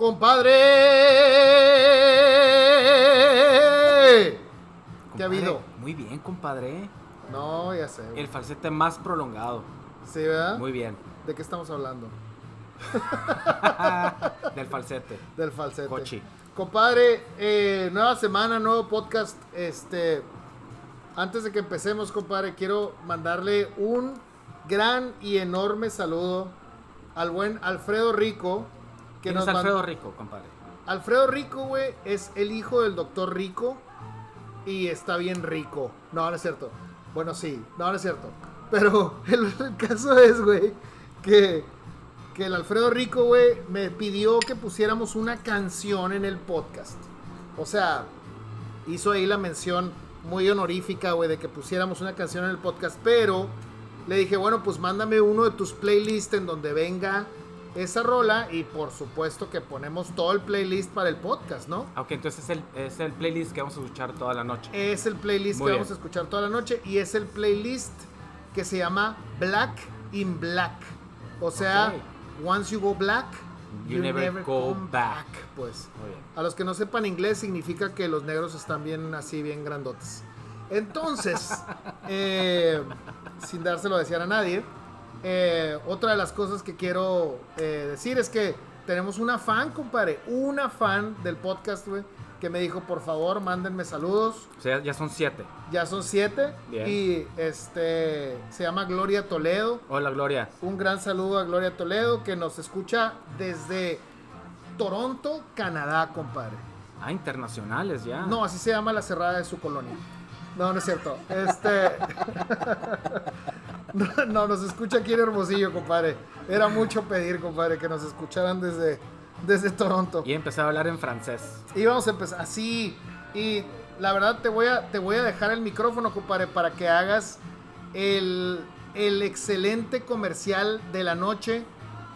¡Compadre! ¿Qué ha habido? Muy bien, compadre. No, ya sé. El falsete más prolongado. Sí, ¿verdad? Muy bien. ¿De qué estamos hablando? Del falsete. Del falsete. Cochi. Compadre, eh, nueva semana, nuevo podcast. Este, antes de que empecemos, compadre, quiero mandarle un gran y enorme saludo al buen Alfredo Rico. ¿Quién nos es Alfredo Rico, compadre? Alfredo Rico, güey, es el hijo del doctor Rico y está bien rico. No, no es cierto. Bueno, sí, no, no es cierto. Pero el, el caso es, güey, que, que el Alfredo Rico, güey, me pidió que pusiéramos una canción en el podcast. O sea, hizo ahí la mención muy honorífica, güey, de que pusiéramos una canción en el podcast, pero le dije, bueno, pues mándame uno de tus playlists en donde venga esa rola y por supuesto que ponemos todo el playlist para el podcast, ¿no? Aunque entonces es el, es el playlist que vamos a escuchar toda la noche. Es el playlist Muy que bien. vamos a escuchar toda la noche y es el playlist que se llama Black in Black. O sea, once you go black, You never go back. Pues Muy bien. a los que no sepan inglés significa que los negros están bien así, bien grandotes. Entonces, eh, sin dárselo a decir a nadie, eh, otra de las cosas que quiero eh, decir es que tenemos una fan, compadre, una fan del podcast, güey, que me dijo, por favor, mándenme saludos. O sea, ya son siete. Ya son siete. Bien. Y este se llama Gloria Toledo. Hola, Gloria. Un gran saludo a Gloria Toledo que nos escucha desde Toronto, Canadá, compadre. Ah, internacionales ya. No, así se llama la cerrada de su colonia. No, no es cierto. Este. no, no, nos escucha aquí en Hermosillo, compadre. Era mucho pedir, compadre, que nos escucharan desde, desde Toronto. Y empecé a hablar en francés. Y vamos a empezar así. Y la verdad te voy a, te voy a dejar el micrófono, compadre, para que hagas el, el excelente comercial de la noche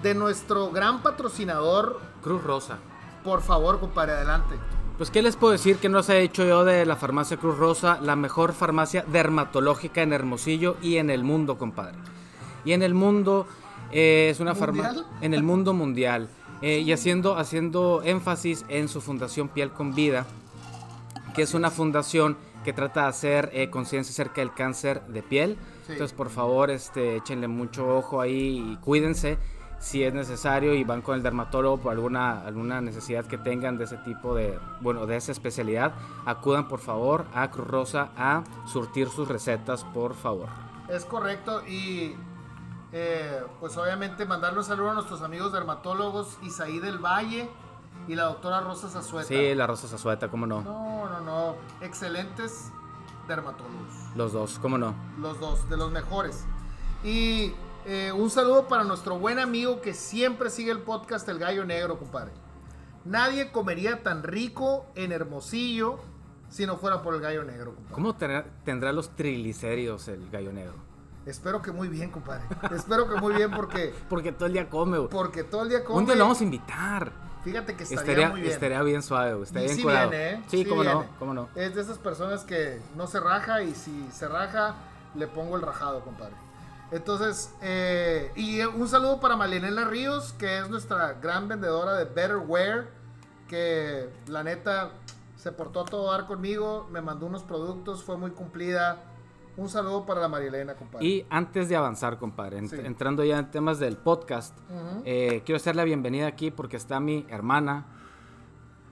de nuestro gran patrocinador. Cruz Rosa. Por favor, compadre, adelante. Pues, ¿qué les puedo decir que no se ha hecho yo de la farmacia Cruz Rosa, la mejor farmacia dermatológica en Hermosillo y en el mundo, compadre? Y en el mundo eh, es una farmacia. ¿Mundial? En el mundo mundial. Eh, y haciendo, haciendo énfasis en su fundación Piel con Vida, que es una fundación que trata de hacer eh, conciencia acerca del cáncer de piel. Sí. Entonces, por favor, este, échenle mucho ojo ahí y cuídense si es necesario y van con el dermatólogo por alguna, alguna necesidad que tengan de ese tipo de, bueno, de esa especialidad, acudan por favor a Cruz Rosa a surtir sus recetas, por favor. Es correcto y eh, pues obviamente mandarle un saludo a nuestros amigos dermatólogos Isaí del Valle y la doctora Rosa Zazueta. Sí, la Rosa Zazueta, cómo no. No, no, no. Excelentes dermatólogos. Los dos, cómo no. Los dos, de los mejores. Y eh, un saludo para nuestro buen amigo que siempre sigue el podcast El Gallo Negro, compadre. Nadie comería tan rico en Hermosillo si no fuera por el Gallo Negro, compadre. ¿Cómo tendrá, tendrá los triglicéridos el gallo negro? Espero que muy bien, compadre. Espero que muy bien porque, Porque todo el día come, güey. porque todo el día come. Un día lo vamos a invitar. Fíjate que estaría, Estaría, muy bien. estaría bien suave, güey. Estaría bien sí viene, ¿eh? Sí, Sí cómo no, viene. cómo no. Es de esas personas que no se raja y si se raja, le pongo el rajado, compadre. Entonces, eh, y un saludo para Marianela Ríos, que es nuestra gran vendedora de Better Wear, que la neta se portó a todo dar conmigo, me mandó unos productos, fue muy cumplida. Un saludo para la Marielena, compadre. Y antes de avanzar, compadre, ent- Sí. entrando ya en temas del podcast, eh, quiero hacer la bienvenida aquí porque está mi hermana,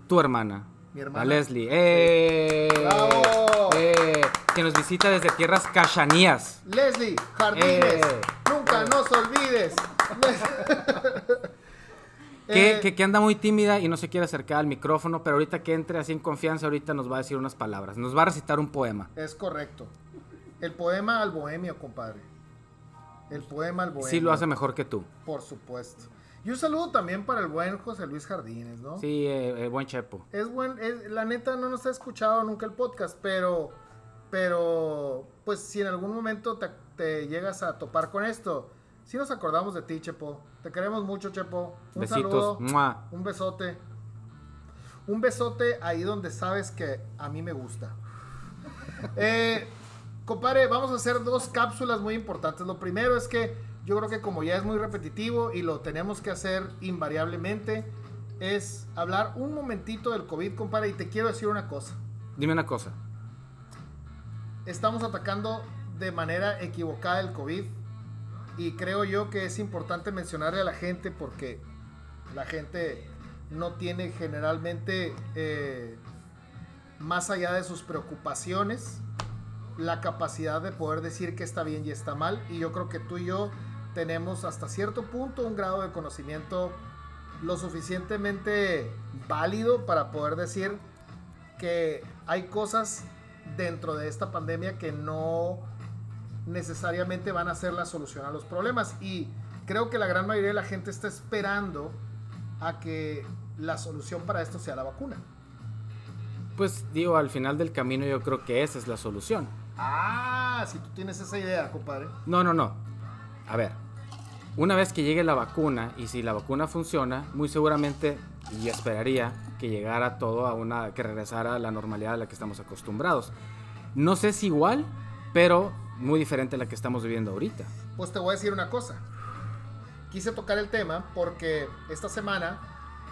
tu hermana, Mi hermana. la Leslie, ¡eh! ¡Bravo! Visita desde tierras cachanías. Leslie, Jardines, Eh. nunca nos olvides. Que, Eh, que- que anda muy tímida y no se quiere acercar al micrófono, pero ahorita que entre así en confianza, ahorita nos va a decir unas palabras. Nos va a recitar un poema. Es correcto. El poema al bohemio, compadre. El poema al bohemio. Sí lo hace mejor que tú. Por supuesto. Y un saludo también para el buen José Luis Jardines, ¿no? Sí, eh, eh, buen Chepo. Es buen, es- la neta no nos ha escuchado nunca el podcast, pero, pero, pues si en algún momento te, te llegas a topar con esto, sí nos acordamos de ti, Chepo. Te queremos mucho, Chepo. Un Besitos. saludo, ¡Mua! un besote. Un besote ahí donde sabes que a mí me gusta. Eh, compadre, vamos a hacer dos cápsulas muy importantes. Lo primero es que yo creo que como ya es muy repetitivo y lo tenemos que hacer invariablemente, es hablar un momentito del COVID, compadre. Y te quiero decir una cosa. Dime una cosa. Estamos atacando de manera equivocada el COVID. Y creo yo que es importante mencionarle a la gente porque la gente no tiene generalmente, eh, más allá de sus preocupaciones, la capacidad de poder decir que está bien y está mal. Y yo creo que tú y yo tenemos hasta cierto punto un grado de conocimiento lo suficientemente válido para poder decir que hay cosas dentro de esta pandemia que no necesariamente van a ser la solución a los problemas. Y creo que la gran mayoría de la gente está esperando a que la solución para esto sea la vacuna. Pues digo, al final del camino yo creo que esa es la solución. Ah, si tú tienes esa idea, compadre. No, no, no. A ver, una vez que llegue la vacuna y si la vacuna funciona, muy seguramente y esperaría que llegara todo a una que regresara a la normalidad a la que estamos acostumbrados. No sé si igual, pero muy diferente a la que estamos viviendo ahorita. Pues te voy a decir una cosa. Quise tocar el tema porque esta semana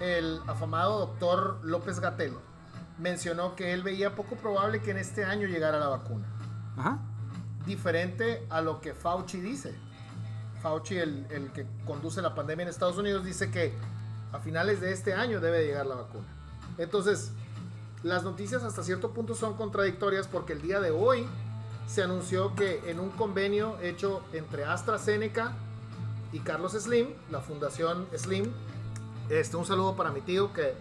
el afamado doctor López Gatel mencionó que él veía poco probable que en este año llegara la vacuna. Ajá. diferente a lo que Fauci dice. Fauci, el, el que conduce la pandemia en Estados Unidos, dice que a finales de este año debe llegar la vacuna. Entonces, las noticias hasta cierto punto son contradictorias porque el día de hoy se anunció que en un convenio hecho entre AstraZeneca y Carlos Slim, la fundación Slim, este, un saludo para mi tío que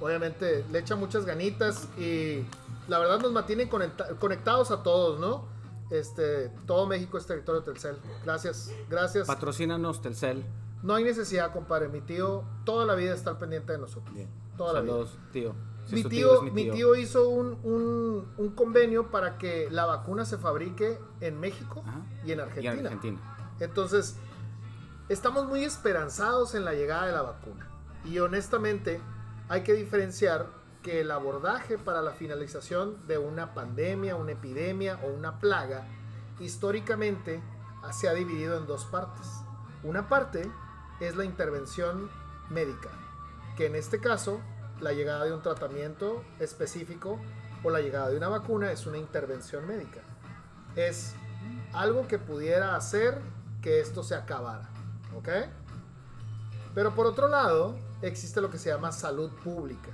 obviamente le echa muchas ganitas y la verdad nos mantienen conecta- conectados a todos, ¿no? Este, todo México es territorio Telcel. Gracias, gracias. Patrocínanos Telcel. No hay necesidad, compadre. Mi tío toda la vida está al pendiente de nosotros. Bien. Toda la vida. Saludos, tío. Si Mi tío, mi tío hizo un, un- un convenio para que la vacuna se fabrique en México Ajá. y en Y Argentina. en Argentina. Entonces, estamos muy esperanzados en la llegada de la vacuna. Y honestamente, hay que diferenciar que el abordaje para la finalización de una pandemia, una epidemia o una plaga, históricamente se ha dividido en dos partes. Una parte es la intervención médica, que en este caso, la llegada de un tratamiento específico o la llegada de una vacuna es una intervención médica. Es algo que pudiera hacer que esto se acabara. ¿Ok? Pero por otro lado, existe lo que se llama salud pública.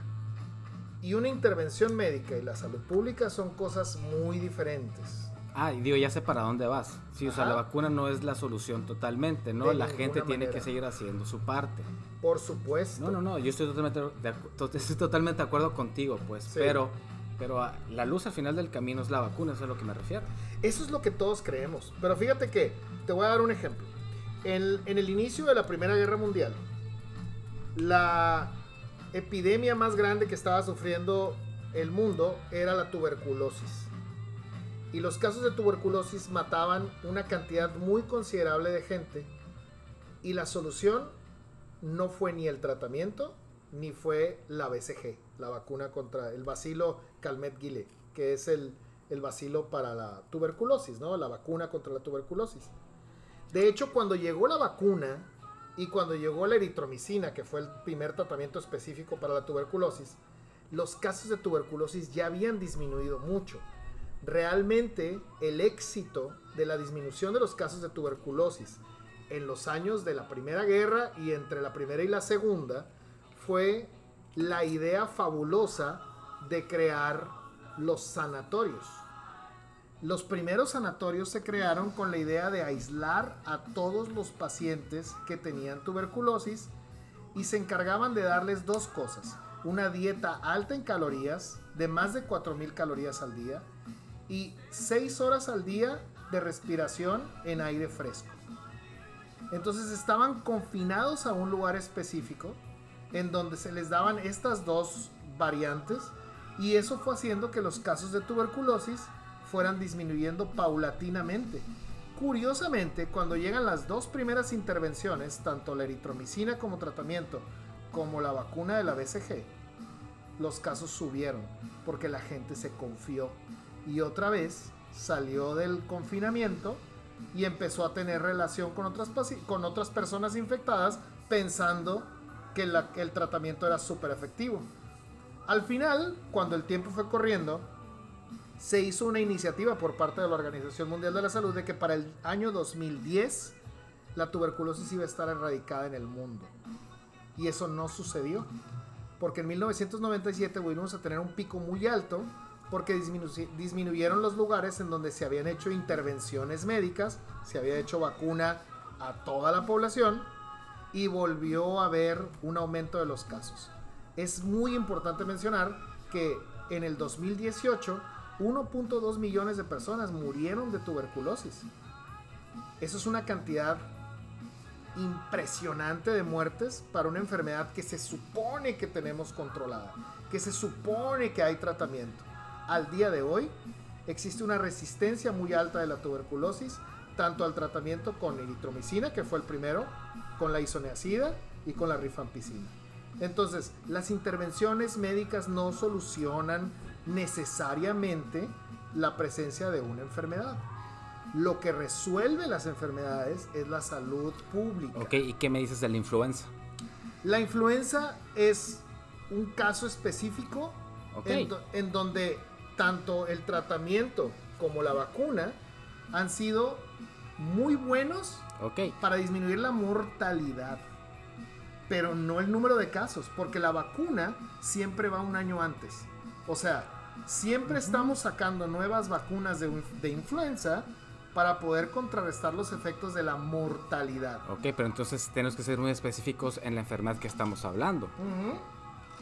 Y una intervención médica y la salud pública son cosas muy diferentes. Ah, y digo, ya sé para dónde vas. Sí, o sea, la vacuna no es la solución totalmente, ¿no? De la gente tiene manera. que seguir haciendo su parte. Por supuesto. No, no, no, yo estoy totalmente de, estoy totalmente de acuerdo contigo, pues. Sí. Pero, pero ah, la luz al final del camino es la vacuna, eso es a lo que me refiero. Eso es lo que todos creemos. Pero fíjate que, te voy a dar un ejemplo. En, en el inicio de la Primera Guerra Mundial, la epidemia más grande que estaba sufriendo el mundo era la tuberculosis. Y los casos de tuberculosis mataban una cantidad muy considerable de gente. Y la solución no fue ni el tratamiento, ni fue la BCG, la vacuna contra el bacilo Calmet-Guillet, que es el, el bacilo para la tuberculosis, ¿no? La vacuna contra la tuberculosis. De hecho, cuando llegó la vacuna y cuando llegó la eritromicina, que fue el primer tratamiento específico para la tuberculosis, los casos de tuberculosis ya habían disminuido mucho. Realmente el éxito de la disminución de los casos de tuberculosis en los años de la Primera Guerra y entre la Primera y la Segunda fue la idea fabulosa de crear los sanatorios. Los primeros sanatorios se crearon con la idea de aislar a todos los pacientes que tenían tuberculosis y se encargaban de darles dos cosas. Una dieta alta en calorías, de más de 4.000 calorías al día, y 6 horas al día de respiración en aire fresco. Entonces estaban confinados a un lugar específico en donde se les daban estas dos variantes y eso fue haciendo que los casos de tuberculosis fueran disminuyendo paulatinamente. Curiosamente, cuando llegan las dos primeras intervenciones, tanto la eritromicina como tratamiento, como la vacuna de la BCG, los casos subieron porque la gente se confió y otra vez salió del confinamiento y empezó a tener relación con otras, con otras personas infectadas pensando que el tratamiento era súper efectivo. Al final, cuando el tiempo fue corriendo, se hizo una iniciativa por parte de la Organización Mundial de la Salud de que para el año 2010 la tuberculosis iba a estar erradicada en el mundo. Y eso no sucedió. Porque en 1997 volvimos a tener un pico muy alto porque disminuyeron los lugares en donde se habían hecho intervenciones médicas, se había hecho vacuna a toda la población y volvió a haber un aumento de los casos. Es muy importante mencionar que en el 2018 1.2 millones de personas murieron de tuberculosis. Eso es una cantidad impresionante de muertes para una enfermedad que se supone que tenemos controlada, que se supone que hay tratamiento. Al día de hoy existe una resistencia muy alta de la tuberculosis, tanto al tratamiento con eritromicina, que fue el primero, con la isoniazida y con la rifampicina. Entonces, las intervenciones médicas no solucionan necesariamente la presencia de una enfermedad. Lo que resuelve las enfermedades es la salud pública. Ok, ¿y qué me dices de la influenza? La influenza es un caso específico en, donde tanto el tratamiento como la vacuna han sido muy buenos para disminuir la mortalidad, pero no el número de casos, porque la vacuna siempre va un año antes. O sea, siempre estamos sacando nuevas vacunas de, influenza para poder contrarrestar los efectos de la mortalidad. Ok, pero entonces tenemos que ser muy específicos en la enfermedad que estamos hablando.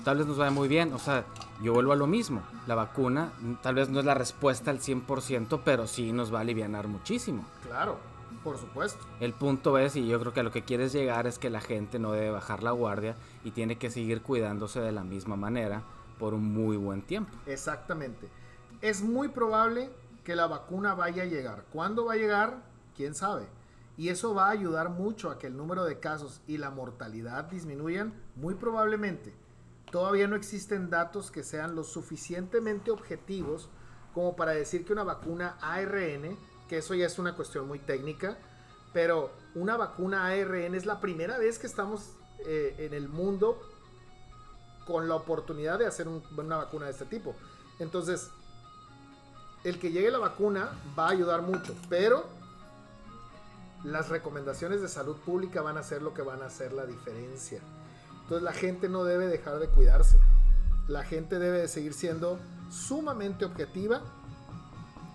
Tal vez nos vaya muy bien, o sea, yo vuelvo a lo mismo. La vacuna tal vez no es la respuesta al 100%, pero sí nos va a aliviar muchísimo. Claro, por supuesto. El punto es, y yo creo que a lo que quieres llegar es que la gente no debe bajar la guardia y tiene que seguir cuidándose de la misma manera por un muy buen tiempo. Exactamente. Es muy probable que la vacuna vaya a llegar. ¿Cuándo va a llegar? ¿Quién sabe? Y eso va a ayudar mucho a que el número de casos y la mortalidad disminuyan muy probablemente. Todavía no existen datos que sean lo suficientemente objetivos como para decir que una vacuna ARN, que eso ya es una cuestión muy técnica, pero una vacuna ARN es la primera vez que estamos eh, en el mundo con la oportunidad de hacer una vacuna de este tipo. Entonces, el que llegue la vacuna va a ayudar mucho, pero las recomendaciones de salud pública van a ser lo que van a hacer la diferencia. Entonces la gente no debe dejar de cuidarse. La gente debe de seguir siendo sumamente objetiva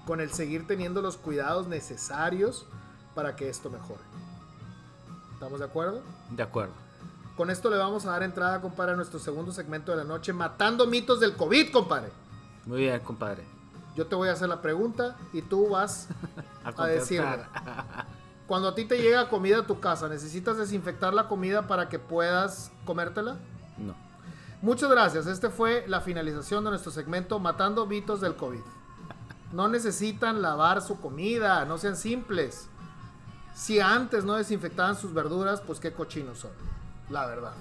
con el seguir teniendo los cuidados necesarios para que esto mejore. ¿Estamos de acuerdo? De acuerdo. Con esto le vamos a dar entrada, compadre, a nuestro segundo segmento de la noche, matando mitos del COVID, compadre. Muy bien, compadre. Yo te voy a hacer la pregunta y tú vas a, a decirme. Cuando a ti te llega comida a tu casa, ¿necesitas desinfectar la comida para que puedas comértela? No. Muchas gracias. Este fue la finalización de nuestro segmento Matando mitos del COVID. No necesitan lavar su comida, no sean simples. Si antes no desinfectaban sus verduras, pues qué cochinos son la verdad.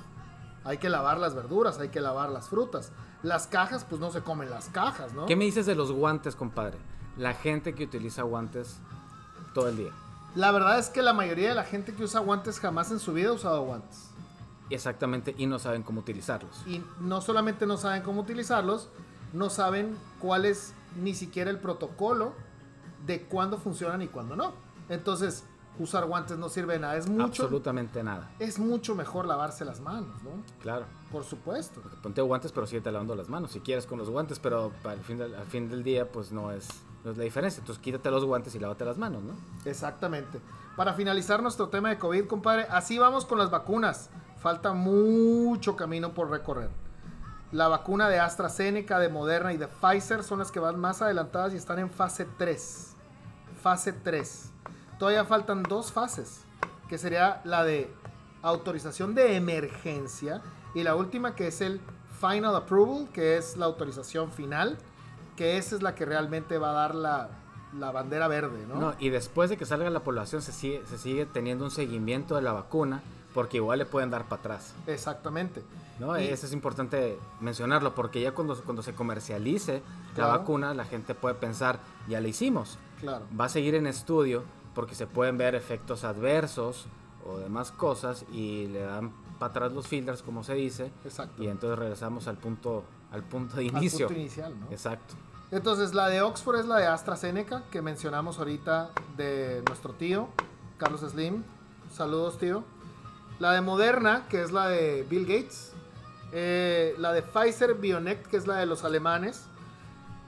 Hay que lavar las verduras, hay que lavar las frutas. Las cajas, pues no se comen las cajas, ¿no? ¿Qué me dices de los guantes, compadre? La gente que utiliza guantes todo el día. La verdad es que la mayoría de la gente que usa guantes jamás en su vida ha usado guantes. Exactamente, y no saben cómo utilizarlos. Y no solamente no saben cómo utilizarlos, no saben cuál es ni siquiera el protocolo de cuándo funcionan y cuándo no. Entonces, usar guantes no sirve de nada. Es mucho. Absolutamente nada. Es mucho mejor lavarse las manos, ¿no? Claro. Por supuesto. ponte guantes, pero te lavando las manos. Si quieres con los guantes, pero al fin, del, al fin del día, pues no es, no es la diferencia. Entonces quítate los guantes y lávate las manos, ¿no? Exactamente. Para finalizar nuestro tema de COVID, compadre, así vamos con las vacunas. Falta mucho camino por recorrer. La vacuna de AstraZeneca, de Moderna y de Pfizer son las que van más adelantadas y están en fase 3. Fase 3 todavía faltan dos fases, que sería la de autorización de emergencia. Y la última que es el final approval, que es la autorización final, que esa es la que realmente va a dar la, la bandera verde, ¿no? No, y después de que salga la población se sigue, se sigue teniendo un seguimiento de la vacuna porque igual le pueden dar para atrás. Exactamente. ¿no? Y- Eso es importante mencionarlo porque ya cuando, cuando se comercialice Claro. la vacuna la gente puede pensar, ya la hicimos. Claro. Va a seguir en estudio porque se pueden ver efectos adversos o demás cosas y le dan para atrás los filters como se dice Exacto. y entonces regresamos al punto al punto de Al inicio. punto inicial, ¿no? Exacto. Entonces, la de Oxford es la de AstraZeneca, que mencionamos ahorita de nuestro tío, Carlos Slim. Saludos, tío. La de Moderna, que es la de Bill Gates. Eh, la de Pfizer BioNTech, que es la de los alemanes.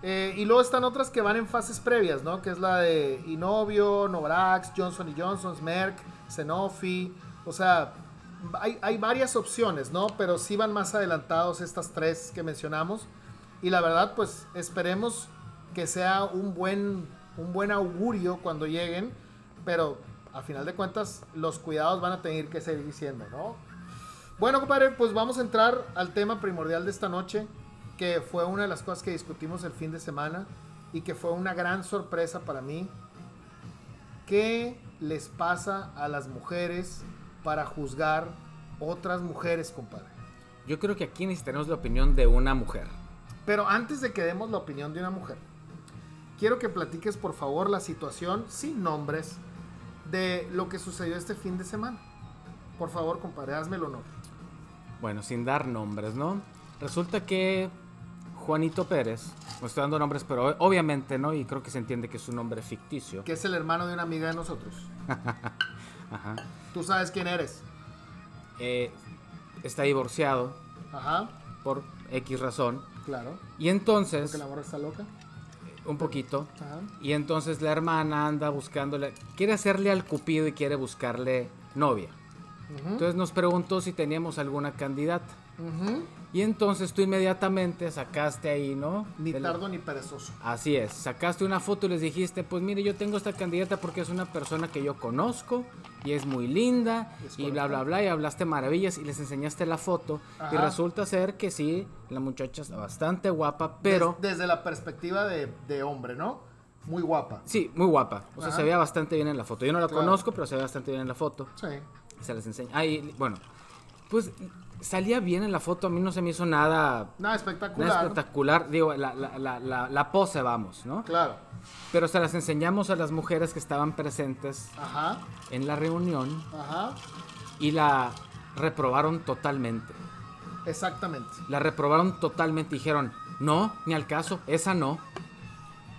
Eh, y luego están otras que van en fases previas, ¿no? Que es la de Inovio, Novavax, Johnson Johnson, Merck, Sanofi. O sea, hay, hay varias opciones, ¿no? Pero sí van más adelantados estas tres que mencionamos. Y la verdad, pues esperemos que sea un buen, un buen augurio cuando lleguen. Pero a final de cuentas, los cuidados van a tener que seguir siendo, ¿no? Bueno, compadre, pues vamos a entrar al tema primordial de esta noche, que fue una de las cosas que discutimos el fin de semana y que fue una gran sorpresa para mí. ¿Qué les pasa a las mujeres para juzgar otras mujeres, compadre? Yo creo que aquí necesitamos la opinión de una mujer. Pero antes de que demos la opinión de una mujer, quiero que platiques por favor la situación sin nombres de lo que sucedió este fin de semana. Por favor, compadre, hazme el honor. Bueno, sin dar nombres, ¿no? Resulta que Juanito Pérez, no estoy dando nombres, pero obviamente, ¿no? Y creo que se entiende que es un nombre ficticio. Que es el hermano de una amiga de nosotros. Ajá. Tú sabes quién eres. Eh, está divorciado Ajá, por X razón. Claro. Y entonces, Porque la morra está loca. un poquito. Ajá. Y entonces la hermana anda buscándole, quiere hacerle al cupido y quiere buscarle novia. Entonces nos preguntó si teníamos alguna candidata. ujú. Y entonces tú inmediatamente sacaste ahí, ¿no? Ni Del- tardo ni perezoso. Así es, sacaste una foto y les dijiste, pues mire, yo tengo esta candidata porque es una persona que yo conozco y es muy linda Es y bla, bla, bla, y hablaste maravillas y les enseñaste la foto y resulta ser que sí, la muchacha está bastante guapa, pero... Des- desde la perspectiva de, de hombre, ¿no? Muy guapa. Sí, muy guapa. O sea, Ajá. se veía bastante bien en la foto. Yo no la Claro. conozco, pero se ve bastante bien en la foto. Sí. Se les enseña. Ay, bueno, pues salía bien en la foto. A mí no se me hizo nada, Nada espectacular. nada espectacular. Digo, la, la, la, la, la pose, vamos, ¿no? Claro. Pero se las enseñamos a las mujeres que estaban presentes Ajá. en la reunión Ajá. y la reprobaron totalmente. Exactamente. La reprobaron totalmente. Dijeron, no, ni al caso, esa no.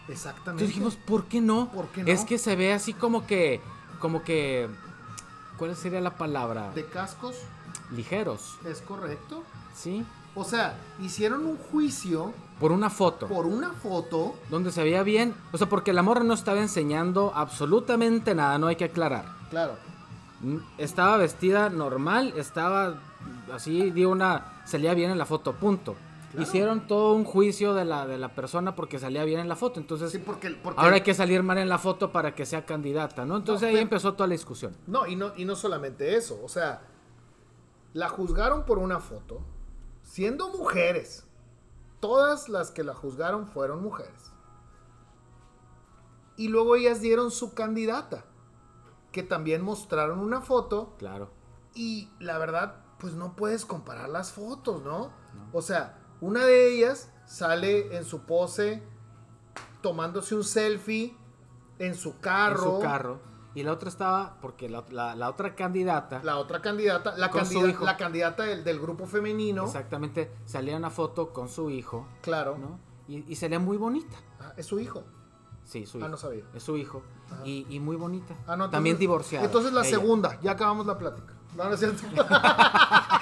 Exactamente. Entonces dijimos, ¿por qué no? ¿Por qué no? Es que se ve así como que, como que, ¿cuál sería la palabra? De cascos, Ligeros, es correcto. ¿sí? O sea, hicieron un juicio Por una foto. por una foto. Donde se veía bien. O sea, porque la morra no estaba enseñando absolutamente nada, no hay que aclarar. Claro. Mm, Estaba vestida normal, estaba así, dio una, salía bien en la foto, punto. Claro. Hicieron todo un juicio de la, de la persona porque salía bien en la foto. Entonces, Sí, porque, porque ahora hay que salir mal en la foto para que sea candidata, ¿no? Entonces No, ahí pero- empezó toda la discusión. No, y no, y no solamente eso. O sea, la juzgaron por una foto, siendo mujeres. Todas las que la juzgaron fueron mujeres. Y luego ellas dieron su candidata, que también mostraron una foto. Claro. Y la verdad, pues no puedes comparar las fotos, ¿no? O sea, una de ellas sale en su pose tomándose un selfie en su carro. En su carro. Y la otra estaba, porque la, la- la otra candidata, La otra candidata, la, Con su candida- hijo. la candidata del, del grupo femenino, exactamente, salía una foto con su hijo, claro, ¿no? Y, y salía muy bonita. Ah, es su hijo. Sí, su Ah, hijo. no sabía. Es su hijo. Y, y muy bonita. Ah, no, entonces- También divorciada. Entonces la ella. segunda, ya acabamos la plática. No, no es cierto.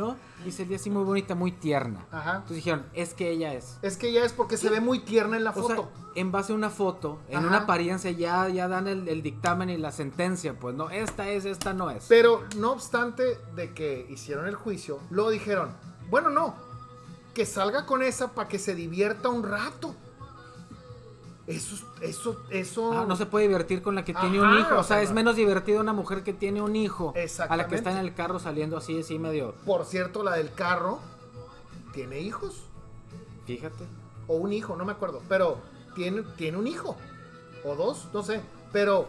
¿No? Y salía así muy bonita, muy tierna. Ajá. Entonces dijeron, es que ella es. Es que ya es porque se ve muy tierna en la O foto. sea, en base a una foto, en Ajá. una apariencia, ya, ya dan el, el dictamen y la sentencia. Pues no, esta es, esta no es. Pero no obstante de que hicieron el juicio, luego dijeron, bueno, no, que salga con esa para que se divierta un rato. Eso, eso, eso. Ah, no se puede divertir con la que tiene un hijo. O sea, es no. menos divertido una mujer que tiene un hijo. A la que está en el carro saliendo así, así medio. Por cierto, la del carro tiene hijos. Fíjate. O un hijo, no me acuerdo. Pero tiene, tiene un hijo. O dos, no sé. Pero,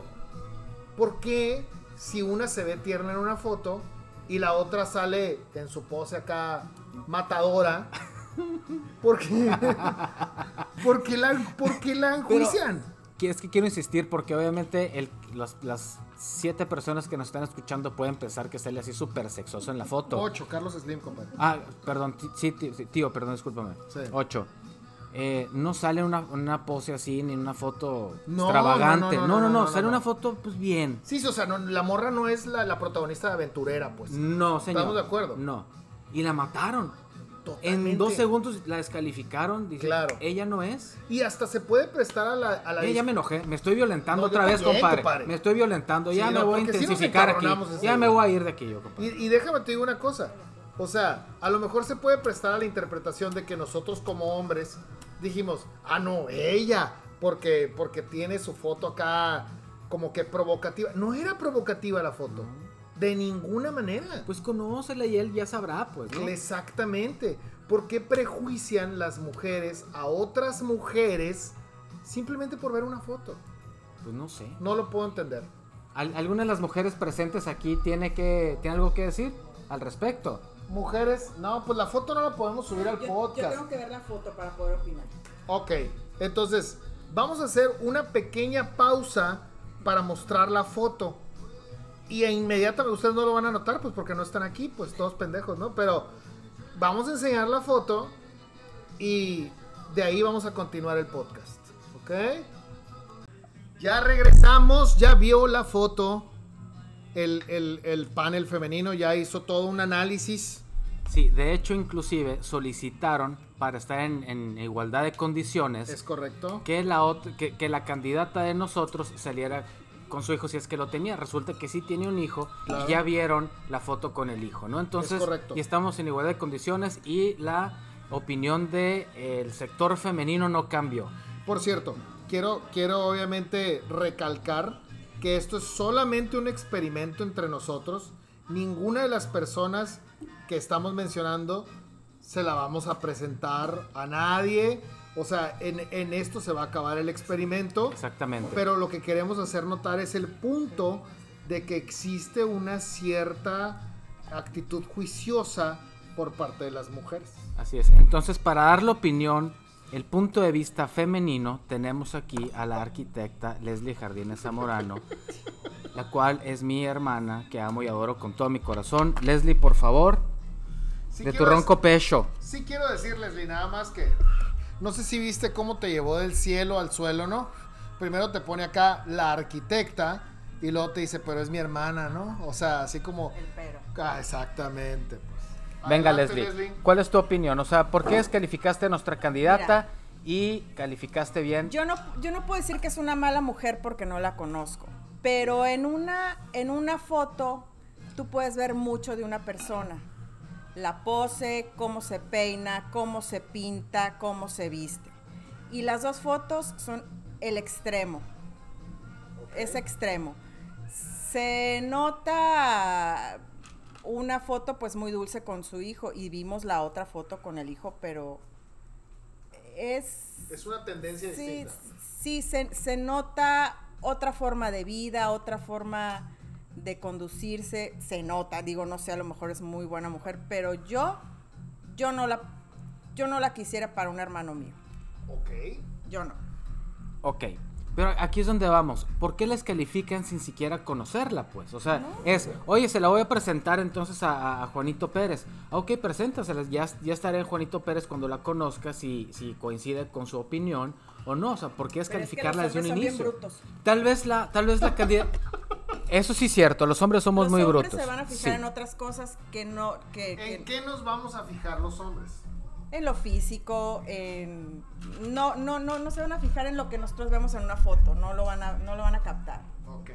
¿por qué si una se ve tierna en una foto y la otra sale en su pose acá matadora? ¿Por qué? ¿Por qué la, por qué la enjuician? Es que quiero insistir porque obviamente el- las, las siete personas que nos están escuchando pueden pensar que sale así súper sexoso en la foto. Ocho, Carlos Slim, compadre. Ah, perdón, sí, sí, tío, perdón, discúlpame. Sí. Ocho. Eh, no sale una, una pose así ni una foto No, extravagante. no, No no, sale una foto pues bien. Sí, o sea, la morra no es la, la protagonista aventurera, pues. No, señor. ¿Estamos de acuerdo? No. Y la mataron. Totalmente. En dos segundos la descalificaron. Dice, Claro. ella no es. Y hasta se puede prestar a la... A la ya me enojé, me estoy violentando No, otra vez, también, compadre. compadre. Me estoy violentando, Sí, ya no, me voy a intensificar aquí. Ya me voy a ir de aquí yo, compadre. Y, y déjame te digo una cosa. O sea, a lo mejor se puede prestar a la interpretación de que nosotros como hombres dijimos, ah, no, ella, porque, porque tiene su foto acá como que provocativa. No era provocativa la foto. De ninguna manera. Pues conócela y él ya sabrá, pues, ¿no? Exactamente. ¿Por qué prejuician las mujeres a otras mujeres simplemente por ver una foto? Pues no sé. No lo puedo entender. ¿Al- ¿Alguna de las mujeres presentes aquí tiene que tiene algo que decir al respecto? Mujeres, no, pues la foto no la podemos subir al Yo, yo podcast. tengo que ver la foto para poder opinar. Ok, entonces vamos a hacer una pequeña pausa para mostrar la foto. Y inmediatamente ustedes no lo van a notar, pues porque no están aquí, pues todos pendejos, ¿no? Pero vamos a enseñar la foto y de ahí vamos a continuar el podcast, ¿ok? Ya regresamos, ya vio la foto, el, el- el panel femenino ya hizo todo un análisis. Sí, de hecho, inclusive solicitaron para estar en, en igualdad de condiciones ¿Es correcto? que la, que, que la candidata de nosotros saliera con su hijo si es que lo tenía. Resulta que sí tiene un hijo Claro. y ya vieron la foto con el hijo, ¿no? Entonces, y estamos en igualdad de condiciones y la opinión del sector femenino no cambió. Por cierto, quiero, quiero obviamente recalcar que esto es solamente un experimento entre nosotros. Ninguna de las personas que estamos mencionando se la vamos a presentar a nadie. O sea, en, en esto se va a acabar el experimento. Exactamente. Pero lo que queremos hacer notar es el punto de que existe una cierta actitud juiciosa por parte de las mujeres. Así es. Entonces, para dar la opinión, el punto de vista femenino, tenemos aquí a la arquitecta Leslie Jardines Zamorano, la cual es mi hermana, que amo y adoro con todo mi corazón. Leslie, por favor, Sí de tu ronco pecho. Sí quiero decirles, nada más que no sé si viste cómo te llevó del cielo al suelo, ¿no? Primero te pone acá la arquitecta y luego te dice, pero es mi hermana, ¿no? O sea, así como... El pero. Ah, exactamente. Pues. Venga, Adelante, Leslie, ¿cuál es tu opinión? O sea, ¿por qué descalificaste a nuestra candidata y calificaste bien? Yo no, yo no puedo decir que es una mala mujer porque no la conozco. Pero en una, en una foto tú puedes ver mucho de una persona. La pose, cómo se peina, cómo se pinta, cómo se viste. Y las dos fotos son el extremo. Es extremo. Se nota una foto pues muy dulce con su hijo y vimos la otra foto con el hijo, pero es Es una tendencia Sí, distinta. sí se, se nota otra forma de vida, otra forma de conducirse, se nota, digo, no sé, a lo mejor es muy buena mujer, pero yo, yo no la, yo no la quisiera para un hermano mío, Ok. yo no. Ok. Pero aquí es donde vamos. ¿Por qué les califican sin siquiera conocerla, pues? O sea, es, oye, se la voy a presentar entonces a, a Juanito Pérez. Ah, Ok, preséntasela. Ya, ya estaré en Juanito Pérez cuando la conozca, si, si coincide con su opinión o no. O sea, ¿por qué Pero es que los desde un inicio? Tal vez la, tal vez la candidata. Eso sí es cierto, los hombres somos Los muy hombres brutos. se van a fijar Sí. en otras cosas que no, que, que- ¿En qué nos vamos a fijar los hombres? en lo físico, en, no, no, no, no se van a fijar en lo que nosotros vemos en una foto, no lo van a, no lo van a captar. Ok.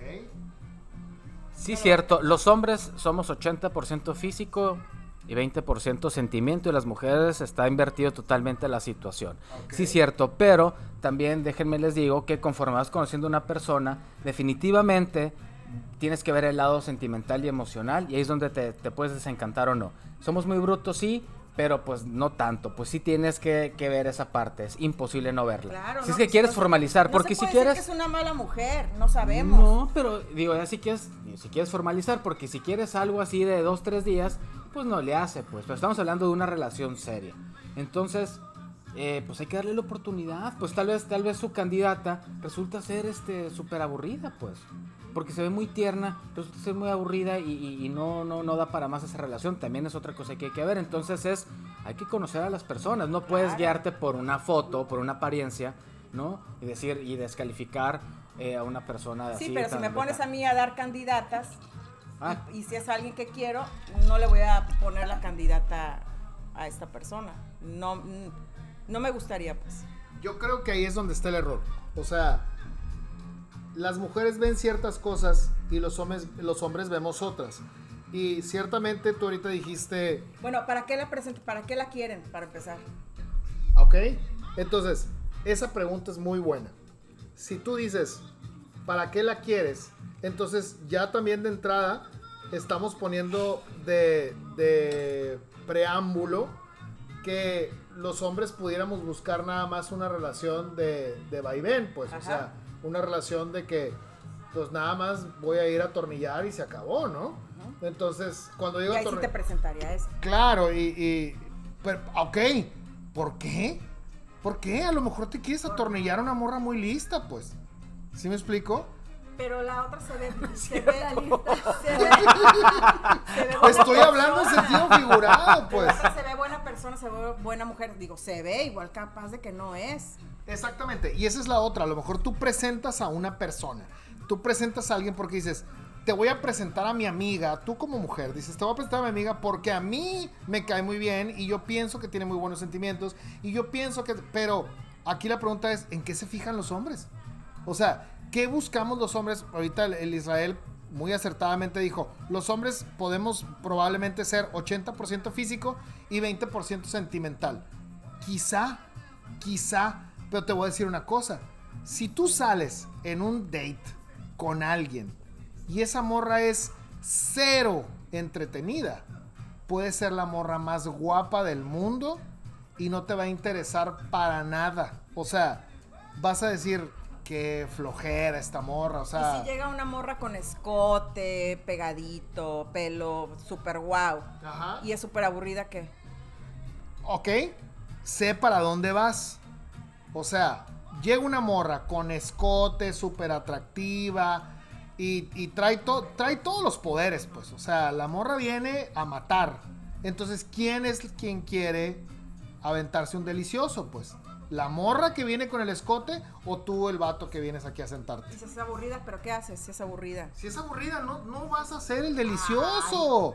Sí, cierto. Los hombres somos 80% físico y 20% sentimiento y las mujeres está invertido totalmente la situación. Sí, cierto, pero también déjenme les digo que conforme vas conociendo a una persona, definitivamente tienes que ver el lado sentimental y emocional y ahí es donde te, te puedes desencantar o no. Somos muy brutos, sí, pero pues no tanto, pues sí tienes que, que ver esa parte, es imposible no verla. Claro, si no, es que pues, quieres no formalizar, no porque se si decir quieres... que es una mala mujer, no sabemos. No, pero digo, ya si quieres, si quieres formalizar, porque si quieres algo así de dos, tres días, pues no le hace, pues. Pero estamos hablando de una relación seria. Entonces, eh, pues hay que darle la oportunidad. Pues tal vez, tal vez su candidata resulta ser este súper aburrida, pues. Porque se ve muy tierna, resulta ser muy aburrida y, y- y no, no, no da para más esa relación. También es otra cosa que hay que ver. Entonces es, hay que conocer a las personas. No puedes Claro. guiarte por una foto, por una apariencia, ¿no? Y decir, y descalificar eh, a una persona Sí, así pero si me pones a mí a dar candidatas Ah. y, y si es alguien que quiero, no le voy a poner la candidata a esta persona. No, no me gustaría, pues. Yo creo que ahí es donde está el error. O sea, las mujeres ven ciertas cosas y los hombres, los hombres vemos otras. Y ciertamente tú ahorita dijiste, Bueno, ¿para qué la present ¿Para qué la quieren? Para empezar. ¿ok? Entonces, esa pregunta es muy buena. Si tú dices, ¿para qué la quieres? Entonces ya también de entrada estamos poniendo de, de preámbulo que los hombres pudiéramos buscar nada más una relación de, de vaivén, pues, o sea, una relación de que, pues nada más voy a ir a atornillar y se acabó, ¿no? Entonces, cuando Y digo ahí sí te presentaría eso. Claro, y, y pero, ok, ¿por qué? ¿Por qué? A lo mejor te quieres atornillar a una morra muy lista, pues. ¿Sí me explico? Pero la otra se ve. Se ve, la lista. se ve, se ve Estoy hablando en sentido figurado, pues. Se ve buena mujer. Digo, se ve igual capaz de que no es. Exactamente, y esa es la otra. A lo mejor tú presentas a una persona, tú presentas a alguien porque dices, te voy a presentar a mi amiga, tú como mujer, dices, te voy a presentar a mi amiga porque a mí me cae muy bien y yo pienso que tiene muy buenos sentimientos y yo pienso que, pero aquí la pregunta es, ¿en qué se fijan los hombres? O sea, ¿qué buscamos los hombres? Ahorita el, el Israel muy acertadamente dijo, los hombres podemos probablemente ser 80% físico y 20% sentimental. Quizá, quizá, pero te voy a decir una cosa. Si tú sales en un date con alguien y esa morra es cero entretenida, puede ser la morra más guapa del mundo y no te va a interesar para nada. O sea, vas a decir que flojera esta morra, o sea... y si llega una morra con escote, pegadito, pelo, súper guau. Ajá. Y es súper aburrida, ¿qué? ok, sé para dónde vas. O sea, llega una morra con escote, súper atractiva y, y trae, to- trae todos los poderes, pues. O sea, la morra viene a matar. Entonces, ¿quién es quien quiere aventarse un delicioso, pues? ¿La morra que viene con el escote o tú el vato que vienes aquí a sentarte? Dices, es aburrida, pero ¿qué haces si es aburrida? Si es aburrida, no, no vas a hacer el delicioso.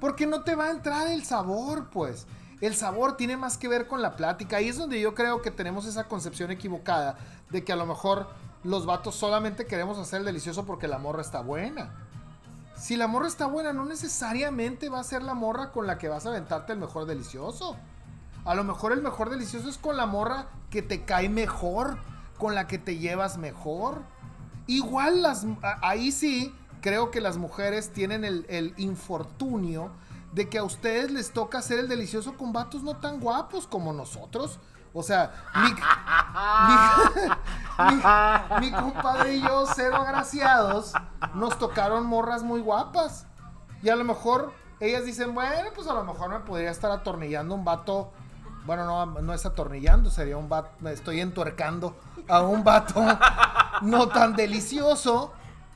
Porque no te va a entrar el sabor, pues. El sabor tiene más que ver con la plática. Ahí es donde yo creo que tenemos esa concepción equivocada de que a lo mejor los vatos solamente queremos hacer el delicioso porque la morra está buena. Si la morra está buena, no necesariamente va a ser la morra con la que vas a aventarte el mejor delicioso. A lo mejor el mejor delicioso es con la morra que te cae mejor, con la que te llevas mejor. Igual las, ahí sí creo que las mujeres tienen el, el infortunio de que a ustedes les toca hacer el delicioso con vatos no tan guapos como nosotros. O sea, mi, mi- mi- mi compadre y yo, cero agraciados, nos tocaron morras muy guapas. Y a lo mejor ellas dicen, bueno, pues a lo mejor me podría estar atornillando un vato. Bueno, no, no es atornillando, sería un vato. Estoy entuercando a un vato no tan delicioso,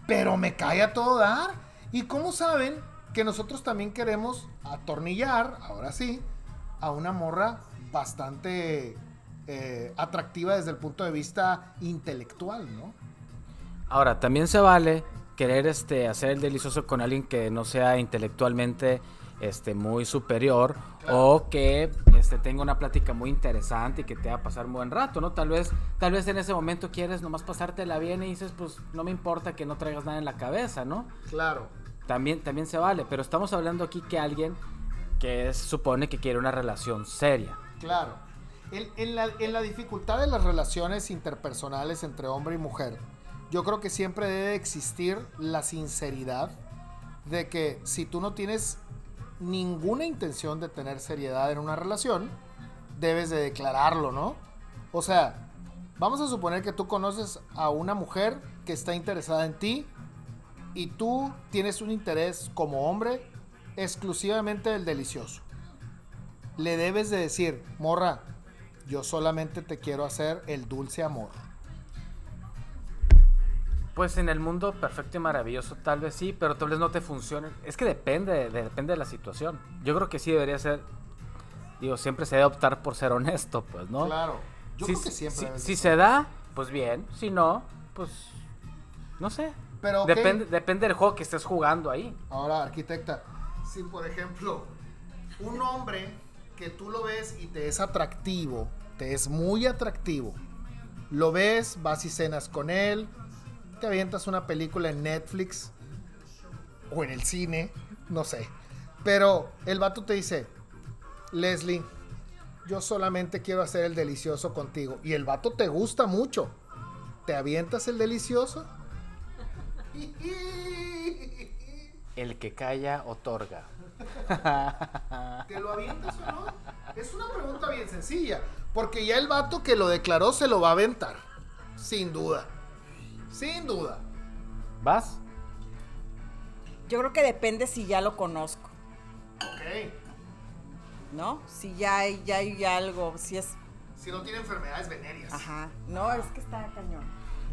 pero me cae a todo dar. ¿Y cómo saben que nosotros también queremos atornillar, ahora sí, a una morra bastante eh, atractiva desde el punto de vista intelectual, ¿no? Ahora, también se vale querer este, hacer el delicioso con alguien que no sea intelectualmente este, muy superior o que este, tenga una plática muy interesante y que te va a pasar un buen rato, ¿no? Tal vez, tal vez en ese momento quieres nomás pasártela bien y dices, pues no me importa que no traigas nada en la cabeza, ¿no? Claro. También, también se vale, pero estamos hablando aquí que alguien que es- supone que quiere una relación seria. Claro. En, en la, en la dificultad de las relaciones interpersonales entre hombre y mujer, yo creo que siempre debe existir la sinceridad de que si tú no tienes ninguna intención de tener seriedad en una relación, debes de declararlo, ¿no? O sea, vamos a suponer que tú conoces a una mujer que está interesada en ti y tú tienes un interés como hombre exclusivamente del delicioso le debes de decir, morra, yo solamente te quiero hacer el dulce amor. Pues en el mundo perfecto y maravilloso tal vez sí, pero tal vez no te funcione. Es que depende, de- depende de la situación. Yo creo que sí debería ser, digo, siempre se debe optar por ser honesto, pues, ¿no? Claro. Yo si, creo que siempre. si- si se da, pues bien. Si no, pues no sé. Pero. Depende, depende del juego que estés jugando ahí. Ahora, arquitecta, si por ejemplo, un hombre que tú lo ves y te es atractivo, te es muy atractivo, lo ves, vas y cenas con él, te avientas una película en Netflix o en el cine, no sé. Pero el vato te dice, Leslie, yo solamente quiero hacer el delicioso contigo. Y el vato te gusta mucho. ¿Te avientas el delicioso? El que calla otorga. ¿Te lo avientas o no? Es una pregunta bien sencilla. Porque ya el vato que lo declaró se lo va a aventar. Sin duda. Sin duda. ¿Vas? Yo creo que depende si ya lo conozco, Ok. ¿no? Si ya hay, ya hay algo, si es... Si no tiene enfermedades venéreas. Ajá. No, es que está cañón.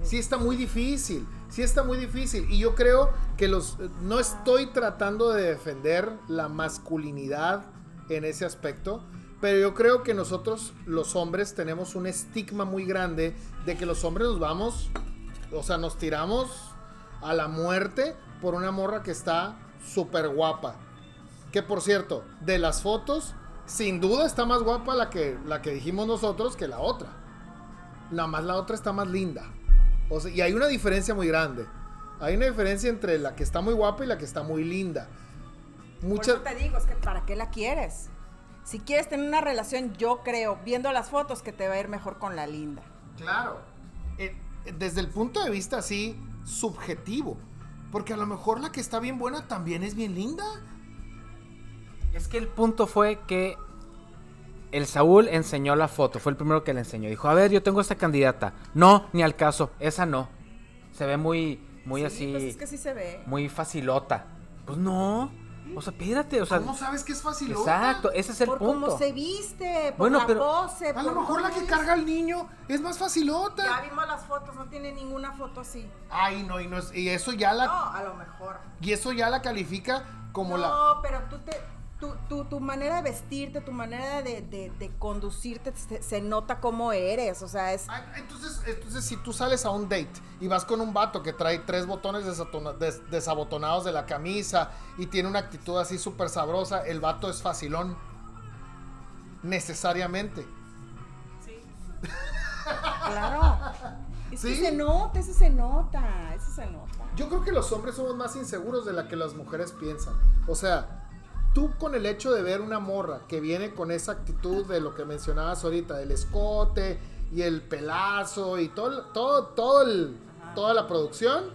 Sí está muy difícil, sí está muy difícil. Y yo creo que los... No estoy tratando de defender la masculinidad en ese aspecto, pero yo creo que nosotros los hombres tenemos un estigma muy grande de que los hombres nos vamos, o sea, nos tiramos a la muerte por una morra que está súper guapa. Que por cierto, de las fotos, sin duda está más guapa la que, la que dijimos nosotros que la otra. Nada más la otra está más linda. O sea, y hay una diferencia muy grande. Hay una diferencia entre la que está muy guapa y la que está muy linda. Por eso te digo, es que ¿para qué la quieres? Si quieres tener una relación, yo creo, viendo las fotos, que te va a ir mejor con la linda. Claro. Desde el punto de vista así, subjetivo. Porque a lo mejor la que está bien buena también es bien linda. Es que el punto fue que el Saúl enseñó la foto, fue el primero que le enseñó. Dijo, a ver, yo tengo esta candidata. No, ni al caso, esa no. Se ve muy, muy Sí, así, Pues es que sí se ve. muy facilota. Pues no, o sea, espérate, o sea, ¿Cómo sabes que es fácil? exacto, ese es el por punto. cómo se viste, por Bueno, la pero- pose. A lo mejor la que carga al niño es más Ya facilota. vimos las fotos, no tiene ninguna foto así. Ay, no, y, no es- y eso ya la No, a lo mejor. y eso ya la califica como no, la pero tú te, tu, tu, tu manera de vestirte, tu manera de, de, de conducirte, se, se nota cómo eres. O sea, es. Ah, Entonces, entonces, si tú sales a un date y vas con un vato que trae tres botones des- desabotonados de la camisa y tiene una actitud así súper sabrosa, el vato es facilón. Necesariamente. Claro. Es ¿Sí? que se nota, eso se nota, eso se nota. Yo creo que los hombres somos más inseguros de la que las mujeres piensan. O sea, tú con el hecho de ver una morra que viene con esa actitud de lo que mencionabas ahorita, del escote y el pelazo y todo, todo, todo el- toda la producción,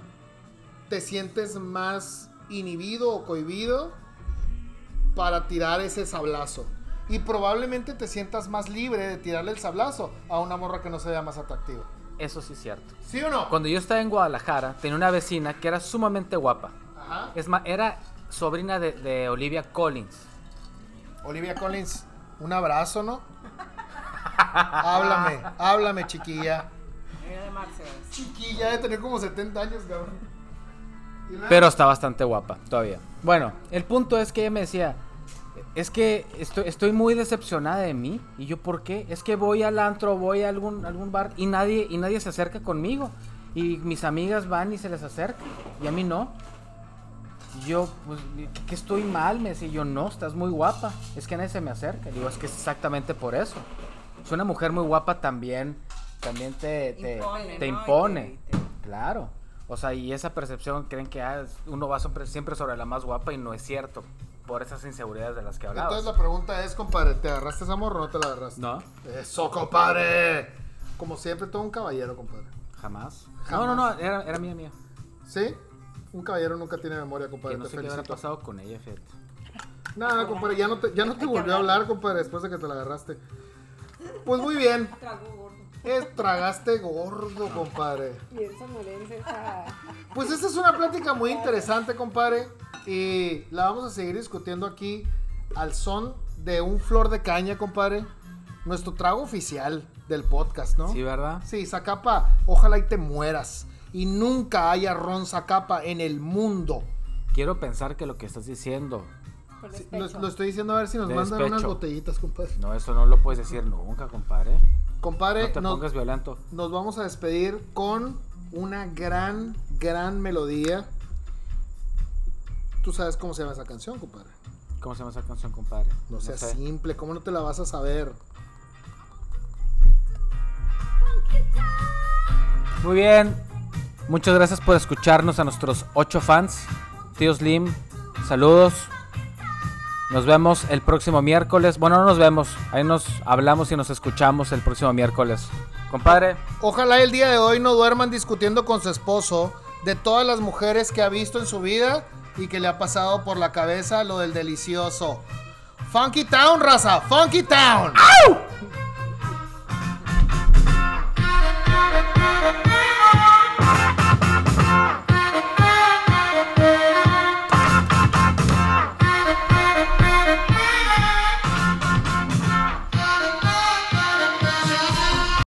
te sientes más inhibido o cohibido para tirar ese sablazo. Y probablemente te sientas más libre de tirarle el sablazo a una morra que no se vea más atractiva. Eso sí es cierto. ¿Sí o no? Cuando yo estaba en Guadalajara, tenía una vecina que era sumamente guapa. Ajá. Es más, era sobrina de, de Olivia Collins. Olivia Collins, un abrazo, ¿no? háblame, háblame, chiquilla. Chiquilla, de tener como 70 años, cabrón. Pero está bastante guapa todavía. Bueno, el punto es que ella me decía, es que estoy, estoy muy decepcionada de mí. Y yo, ¿por qué? Es que voy al antro, voy a algún, algún bar y nadie, y nadie se acerca conmigo. Y mis amigas van y se les acerca. Y a mí no. Yo, pues, que estoy mal, me decía yo, no, estás muy guapa. Es que nadie se me acerca. Digo, es que es exactamente por eso. Es una mujer muy guapa también, también te, te Impone, te ¿no? impone. Y te- y te- Claro. O sea, y esa percepción creen que ah, uno va siempre, siempre sobre la más guapa y no es cierto. por esas inseguridades de las que hablabas. Entonces la pregunta es, compadre, ¿te agarraste esa morra o no te la agarraste? No, Eso, compadre. Como siempre, todo un caballero, compadre. jamás. Jamás. No, no, no, era, era mía, mía. ¿Sí? Un caballero nunca tiene memoria, compadre. Que no te sé qué habrá pasado con ella, fíjate. Nada, compadre, ya no te, ya no te volvió a hablar, compadre, después de que te la agarraste. Pues muy bien. Trago gordo. Es, tragaste gordo, compadre. Y el sonorense está... Pues esta es una plática muy interesante, compadre. Y la vamos a seguir discutiendo aquí al son de un flor de caña, compadre. Nuestro trago oficial del podcast, ¿no? Sí, ¿verdad? Sí, Zacapa, ojalá y te mueras. Y nunca haya ron Zacapa en el mundo. Quiero pensar que lo que estás diciendo, Sí, lo, lo estoy diciendo a ver si nos De mandan unas botellitas, compadre. no, eso no lo puedes decir nunca, compadre. Compadre, No te nos, pongas violento. nos vamos a despedir con una gran, gran melodía. Tú sabes cómo se llama esa canción, compadre. ¿Cómo se llama esa canción, compadre? No seas sé. simple, ¿cómo no te la vas a saber? Muy bien. Muchas gracias por escucharnos a nuestros ocho fans. Tío Slim, saludos. Nos vemos el próximo miércoles. Bueno, no nos vemos. Ahí nos hablamos y nos escuchamos el próximo miércoles. Compadre, Ojalá el día de hoy no duerman discutiendo con su esposo de todas las mujeres que ha visto en su vida y que le ha pasado por la cabeza lo del delicioso. Funky Town, raza, Funky Town.